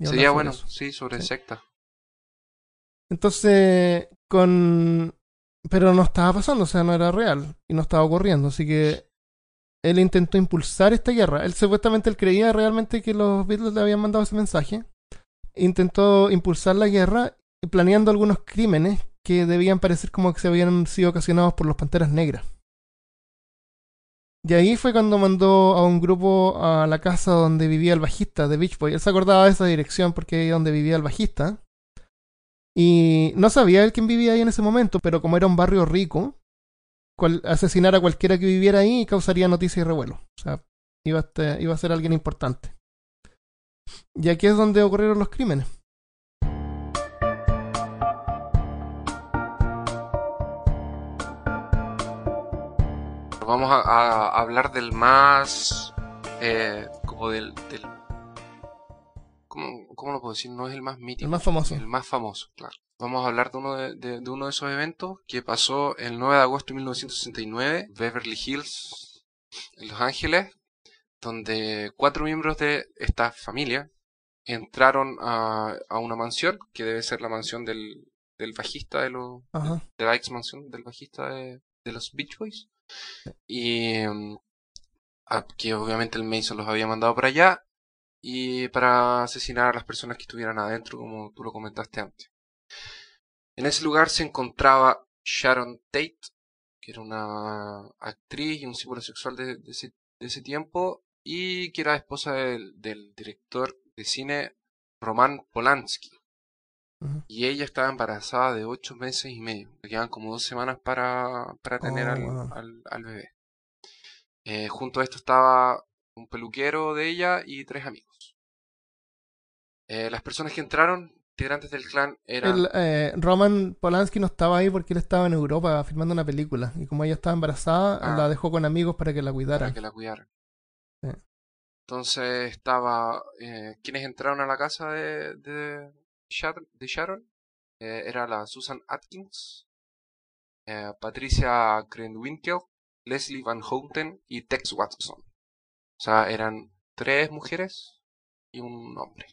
Sería bueno, sí, sobre secta. Entonces, con... Pero no estaba pasando, o sea, no era real y no estaba ocurriendo, así que él intentó impulsar esta guerra. Él supuestamente él creía realmente que los Beatles le habían mandado ese mensaje. Intentó impulsar la guerra planeando algunos crímenes que debían parecer como que se habían sido ocasionados por los Panteras Negras. Y ahí fue cuando mandó a un grupo a la casa donde vivía el bajista de Beach Boy. Él se acordaba de esa dirección porque ahí donde vivía el bajista. Y no sabía él quién vivía ahí en ese momento, pero como era un barrio rico, asesinar a cualquiera que viviera ahí causaría noticia y revuelo. O sea, iba a, iba a ser alguien importante. Y aquí es donde ocurrieron los crímenes. Vamos a, hablar del más, eh, como del, del ¿cómo, ¿cómo, lo puedo decir? No es el más mítico. El más famoso. El más famoso, claro. Vamos a hablar de uno de, de, uno de esos eventos que pasó el 9 de agosto de 1969, Beverly Hills, en Los Ángeles, donde cuatro miembros de esta familia entraron a, a una mansión, que debe ser la mansión del, del bajista de los... De, la ex mansión del bajista de, de los Beach Boys. Y mm, que obviamente el Mason los había mandado para allá y para asesinar a las personas que estuvieran adentro, como tú lo comentaste antes. En ese lugar se encontraba Sharon Tate, que era una actriz y un símbolo sexual de, ese de ese tiempo y que era esposa del, del director de cine Roman Polanski. Y ella estaba embarazada de ocho meses y medio. Le quedaban como dos semanas para, para tener Oh, al, wow. al- al bebé. Eh, junto a esto estaba un peluquero de ella y tres amigos. Eh, las personas que entraron, integrantes del clan, eran... El, eh, Roman Polanski no estaba ahí porque él estaba en Europa filmando una película. Y como ella estaba embarazada, Ah. la dejó con amigos para que la para cuidaran. que la cuidaran. Entonces estaba... Eh, quienes entraron a la casa de, de, de Sharon eh, era la Susan Atkins, eh, Patricia Krenwinkel, Leslie Van Houten y Tex Watson. O sea, eran tres mujeres y un hombre.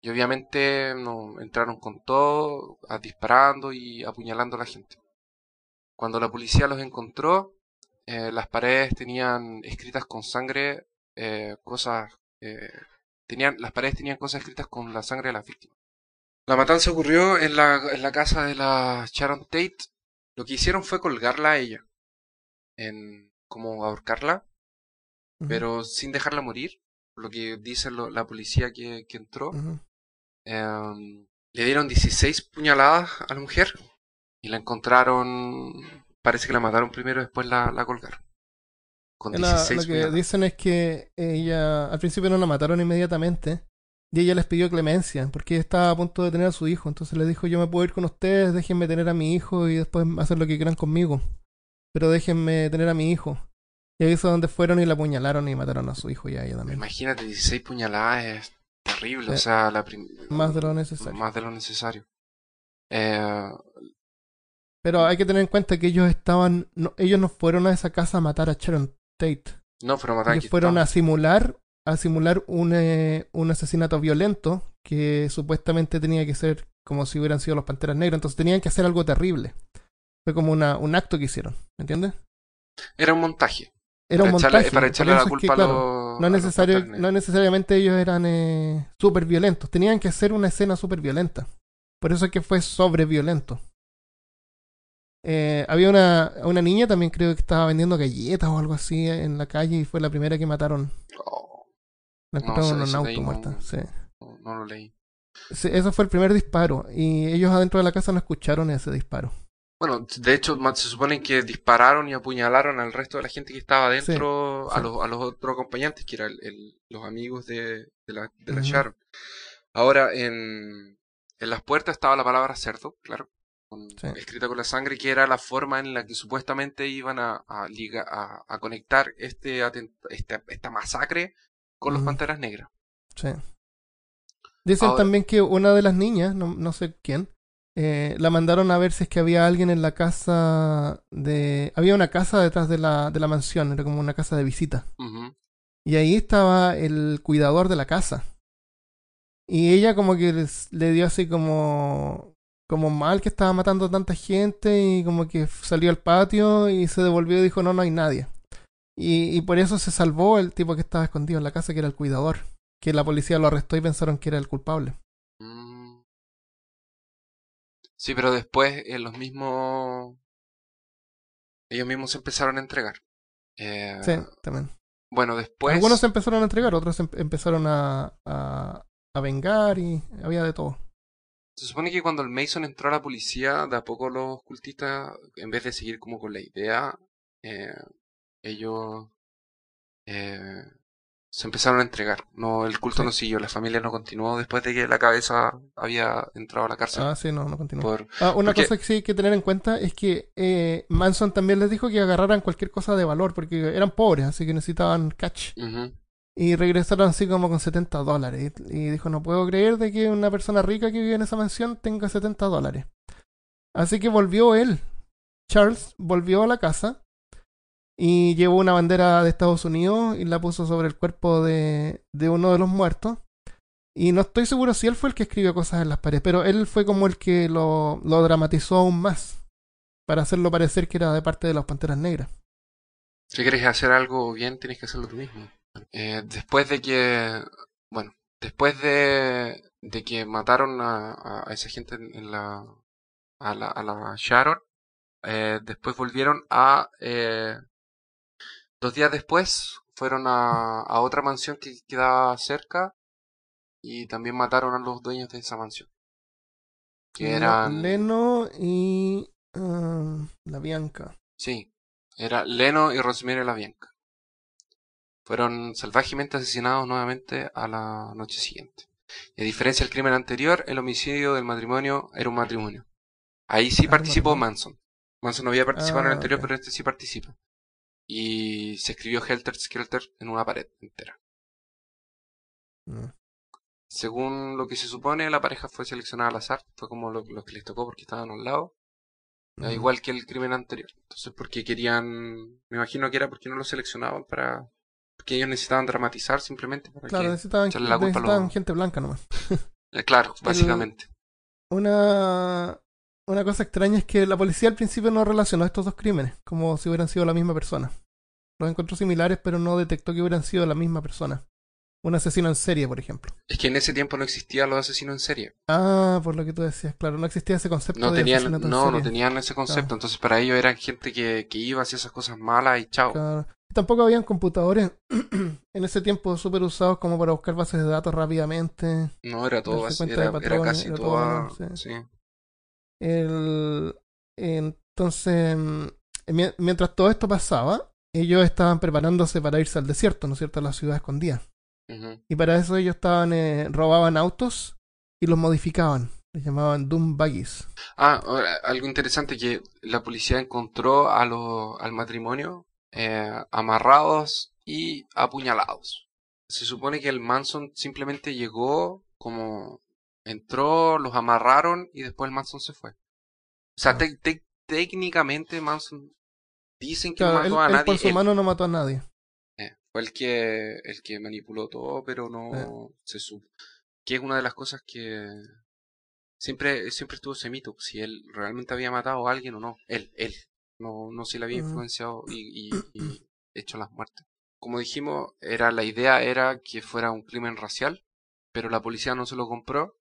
Y obviamente entraron con todo, disparando y apuñalando a la gente. Cuando la policía los encontró, eh, las paredes tenían escritas con sangre cosas. Tenían, las paredes tenían cosas escritas con la sangre de las víctimas. La matanza ocurrió en la, en la casa de la Sharon Tate. Lo que hicieron fue colgarla a ella. En, como ahorcarla, pero sin dejarla morir. Lo que dice lo- la policía que, que entró. Em, le dieron 16 puñaladas a la mujer y la encontraron. Parece que la mataron primero y después la, la colgaron. Con La- 16 lo que dicen es que ella al principio no la mataron inmediatamente y ella les pidió clemencia porque estaba a punto de tener a su hijo. Entonces le dijo: Yo me puedo ir con ustedes, déjenme tener a mi hijo y después hacer lo que quieran conmigo. Pero déjenme tener a mi hijo. Y ahí es donde fueron y la apuñalaron y mataron a su hijo y a ella también. Imagínate, 16 puñaladas es terrible. O Eh, sea, la Más de lo necesario. más de lo necesario. Eh, Pero hay que tener en cuenta que ellos estaban. no- ellos no fueron a esa casa a matar a Sharon No, fueron a simular a simular un, eh, un asesinato violento que supuestamente tenía que ser como si hubieran sido los Panteras Negras. Entonces tenían que hacer algo terrible. Fue como una, un acto que hicieron, ¿me entiendes? Era un montaje. Era un echarle, montaje. para echarle la es culpa que, a claro, los. no, a los no necesariamente ellos eran eh, súper violentos. Tenían que hacer una escena súper violenta. Por eso es que fue sobre violento. Eh, había una, una niña también creo que estaba vendiendo galletas o algo así en la calle y fue la primera que mataron. Oh, La encontraron en un auto no- muerta. Sí. no, lo leí. Sí, Eso fue el primer disparo. Y ellos adentro de la casa no escucharon ese disparo. Bueno, de hecho, se supone que dispararon y apuñalaron al resto de la gente que estaba adentro, Sí, a, los, a los otros acompañantes, que eran el- los amigos de, de la, de la Ujú. Sharon. Ahora, en, en las puertas estaba la palabra cerdo, claro, con- Sí. escrita con la sangre, que era la forma en la que supuestamente iban a, a, liga- a, a conectar este, atent- esta, masacre con los. Panteras Negras. Sí. Dicen Ahora- también que una de las niñas, no, no sé quién, eh, la mandaron a ver si es que había alguien en la casa de... Había una casa detrás de la, de la mansión, era como una casa de visita. Y ahí estaba el cuidador de la casa. Y ella como que les- le dio así como como mal que estaba matando a tanta gente y como que salió al patio y se devolvió y dijo no, no hay nadie. Y, y por eso se salvó el tipo que estaba escondido en la casa, que era el cuidador. Que la policía lo arrestó y pensaron que era el culpable. Mm. Sí, pero después eh, los mismos... Ellos mismos se empezaron a entregar. Eh, Sí, también. Bueno, después... Algunos se empezaron a entregar, otros em- empezaron a, a, a vengar y había de todo. Se supone que cuando el Mason entró a la policía, de a poco los cultistas, en vez de seguir como con la idea, eh, ellos eh, se empezaron a entregar. No, el culto Sí. no siguió, la familia no continuó después de que la cabeza había entrado a la cárcel. Ah, sí, no, no continúa. por, Ah, una Porque- cosa que sí hay que tener en cuenta es que eh, Manson también les dijo que agarraran cualquier cosa de valor porque eran pobres, así que necesitaban catch. Y regresaron así como con 70 dólares. Y, dijo, no puedo creer de que una persona rica que vive en esa mansión tenga 70 dólares. Así que volvió él. Charles volvió a la casa y llevó una bandera de Estados Unidos y la puso sobre el cuerpo de, de uno de los muertos. Y no estoy seguro si él fue el que escribió cosas en las paredes, pero él fue como el que lo, lo dramatizó aún más. Para hacerlo parecer que era de parte de las Panteras Negras. Si quieres hacer algo bien, tienes que hacerlo tú mismo. Eh, después de que, bueno, después de, de que mataron a, a esa gente en, la, a la, a la Sharon, eh, después volvieron a eh, Dos días después fueron a, a otra mansión que quedaba cerca y también mataron a los dueños de esa mansión. Que eran... Leno y ah, la Bianca. Sí, era Leno y Rosemary LaBianca. Fueron salvajemente asesinados nuevamente a la noche siguiente. Y a diferencia del crimen anterior, el homicidio del matrimonio era un matrimonio. Ahí sí Ah, participó. Manson. Manson no había participado en el Ah, anterior, pero este sí participa. Y se escribió Helter Skelter en una pared entera. Mm. Según lo que se supone, la pareja fue seleccionada al azar. Fue como lo, lo que les tocó porque estaban a un lado. Ujú. Igual que el crimen anterior. Entonces, porque querían. Me imagino que era porque no lo seleccionaban para. Porque ellos necesitaban dramatizar simplemente para Claro, que. necesitaban, echarle la culpa a necesitaban los- gente blanca nomás. Eh, claro, básicamente. Una, una cosa extraña es que la policía al principio no relacionó estos dos crímenes como si hubieran sido la misma persona. Los encontró similares, pero no detectó que hubieran sido la misma persona. Un asesino en serie, por ejemplo. Es que en ese tiempo no existían los asesinos en serie. Ah, por lo que tú decías, claro, no existía ese concepto No de tenían, en no, no tenían ese concepto. Claro. Entonces, para ellos eran gente que, que iba hacia esas cosas malas y chao. Claro. Tampoco habían computadores en ese tiempo súper usados como para buscar bases de datos rápidamente. No, era todo así. Era, era casi era todo toda. manual, sí. sí. El, entonces, mm, mi- mientras todo esto pasaba, ellos estaban preparándose para irse al desierto, ¿no es cierto?, a la ciudad escondida. Y para eso ellos estaban eh, robaban autos y los modificaban. Les llamaban Doom Buggies. Ah, ahora, algo interesante que la policía encontró a lo- al matrimonio eh, amarrados y apuñalados. Se supone que el Manson simplemente llegó como entró, los amarraron y después el Manson se fue. O sea, Ah. te- te- técnicamente Manson dicen que Claro, no él, mató a él nadie. por su él- mano no mató a nadie. eh, fue el que el que manipuló todo, pero no se supo. Que es una de las cosas que siempre siempre estuvo ese mito, si él realmente había matado a alguien o no. Él, él. No, no si le había influenciado y, y- y hecho las muertes. Como dijimos, era la idea era que fuera un crimen racial, pero la policía no se lo compró.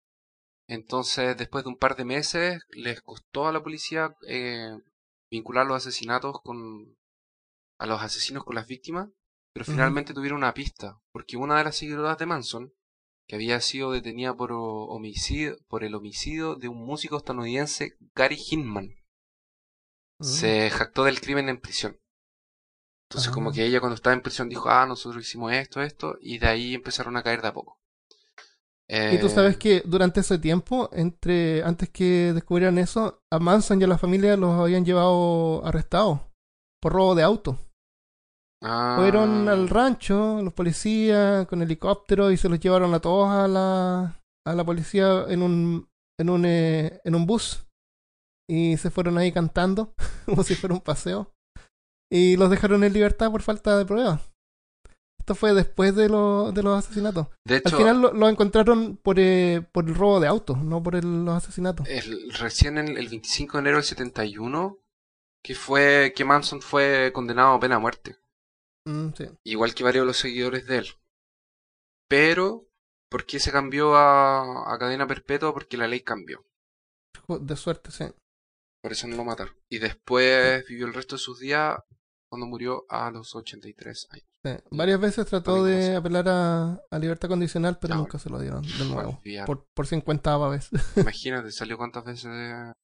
Entonces, después de un par de meses, les costó a la policía eh, vincular los asesinatos con a los asesinos con las víctimas, pero finalmente tuvieron una pista, porque una de las seguidoras de Manson, que había sido detenida por homicidio, por el homicidio de un músico estadounidense, Gary Hinman, Se jactó del crimen en prisión. Entonces, como Ah. que ella cuando estaba en prisión dijo, ah, nosotros hicimos esto, esto, y de ahí empezaron a caer de a poco. Y tú Eh, sabes que durante ese tiempo, entre antes que descubrieran eso, a Manson y a la familia los habían llevado arrestados por robo de auto. ah, Fueron al rancho, los policías, con helicóptero y se los llevaron a todos a la, a la policía en un, en un, eh, en un bus. Y se fueron ahí cantando, como si fuera un paseo. Y los dejaron en libertad por falta de pruebas. Esto fue después de, lo- de los asesinatos. De Al final lo, lo encontraron por, eh, por el robo de autos, no por el- los asesinatos. el- recién el 25 de enero del 71, que fue que Manson fue condenado a pena de muerte. Mm, sí. igual que varios de los seguidores de él. Pero, ¿por qué se cambió a, a cadena perpetua? Porque la ley cambió. De suerte, sí. Por eso no lo mataron. Y después vivió el resto de sus días cuando murió a los 83 años. Sí. Varias veces trató de apelar a, a libertad condicional, pero Ah, nunca se lo dieron de nuevo. Por, por 50 vez. Imagínate, salió cuántas veces de...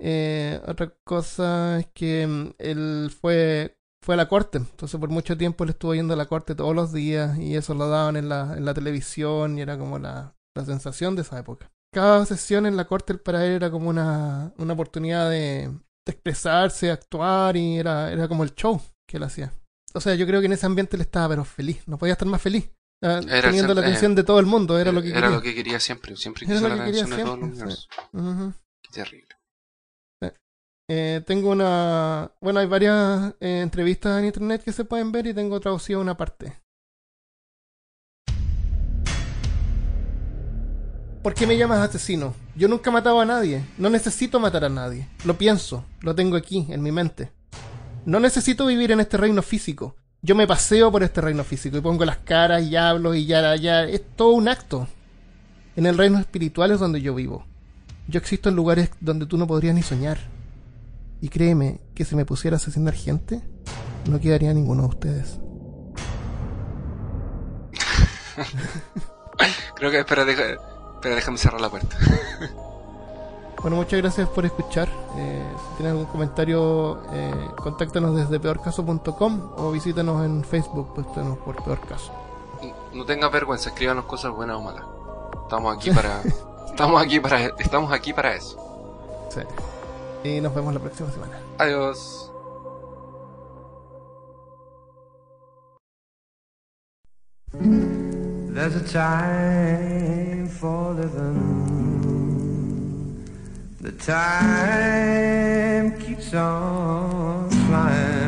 Eh, otra cosa es que mm, él fue, fue a la corte. Entonces, por mucho tiempo él estuvo yendo a la corte todos los días y eso lo daban en la, en la televisión y era como la, la sensación de esa época. Cada sesión en la corte para él era como una, una oportunidad de, de expresarse, actuar y era, era como el show que él hacía. O sea, yo creo que en ese ambiente él estaba pero feliz, no podía estar más feliz. Era el teniendo la atención de todo el mundo, era lo que era quería. lo que quería siempre. Siempre Era quiso la atención de todo el. Qué terrible. Eh, tengo una. Bueno, hay varias eh, entrevistas en internet que se pueden ver y tengo traducido una parte. ¿Por qué me llamas asesino? Yo nunca he matado a nadie. No necesito matar a nadie. Lo pienso. Lo tengo aquí, en mi mente. No necesito vivir en este reino físico. Yo me paseo por este reino físico y pongo las caras y hablo y ya, ya. Es todo un acto. En el reino espiritual es donde yo vivo. Yo existo en lugares donde tú no podrías ni soñar. Y créeme que si me pusiera a asesinar gente, no quedaría ninguno de ustedes. Creo que espera, espera, déjame cerrar la puerta. Bueno, muchas gracias por escuchar. Eh, si tienes algún comentario, eh, contáctanos desde peorcaso.com o visítanos en Facebook, tenemos por Peor Caso. No tengas vergüenza, escríbanos cosas buenas o malas. Estamos aquí para, estamos aquí para, estamos aquí para eso. Sí. Y nos vemos la próxima semana. Adiós. There's a time for living. The time keeps on flying.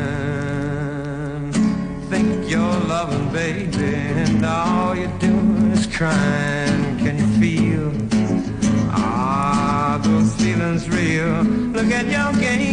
Think you're loving, baby, and all you're doing is crying. Can you feel? Ah, those feelings real. Look at your game,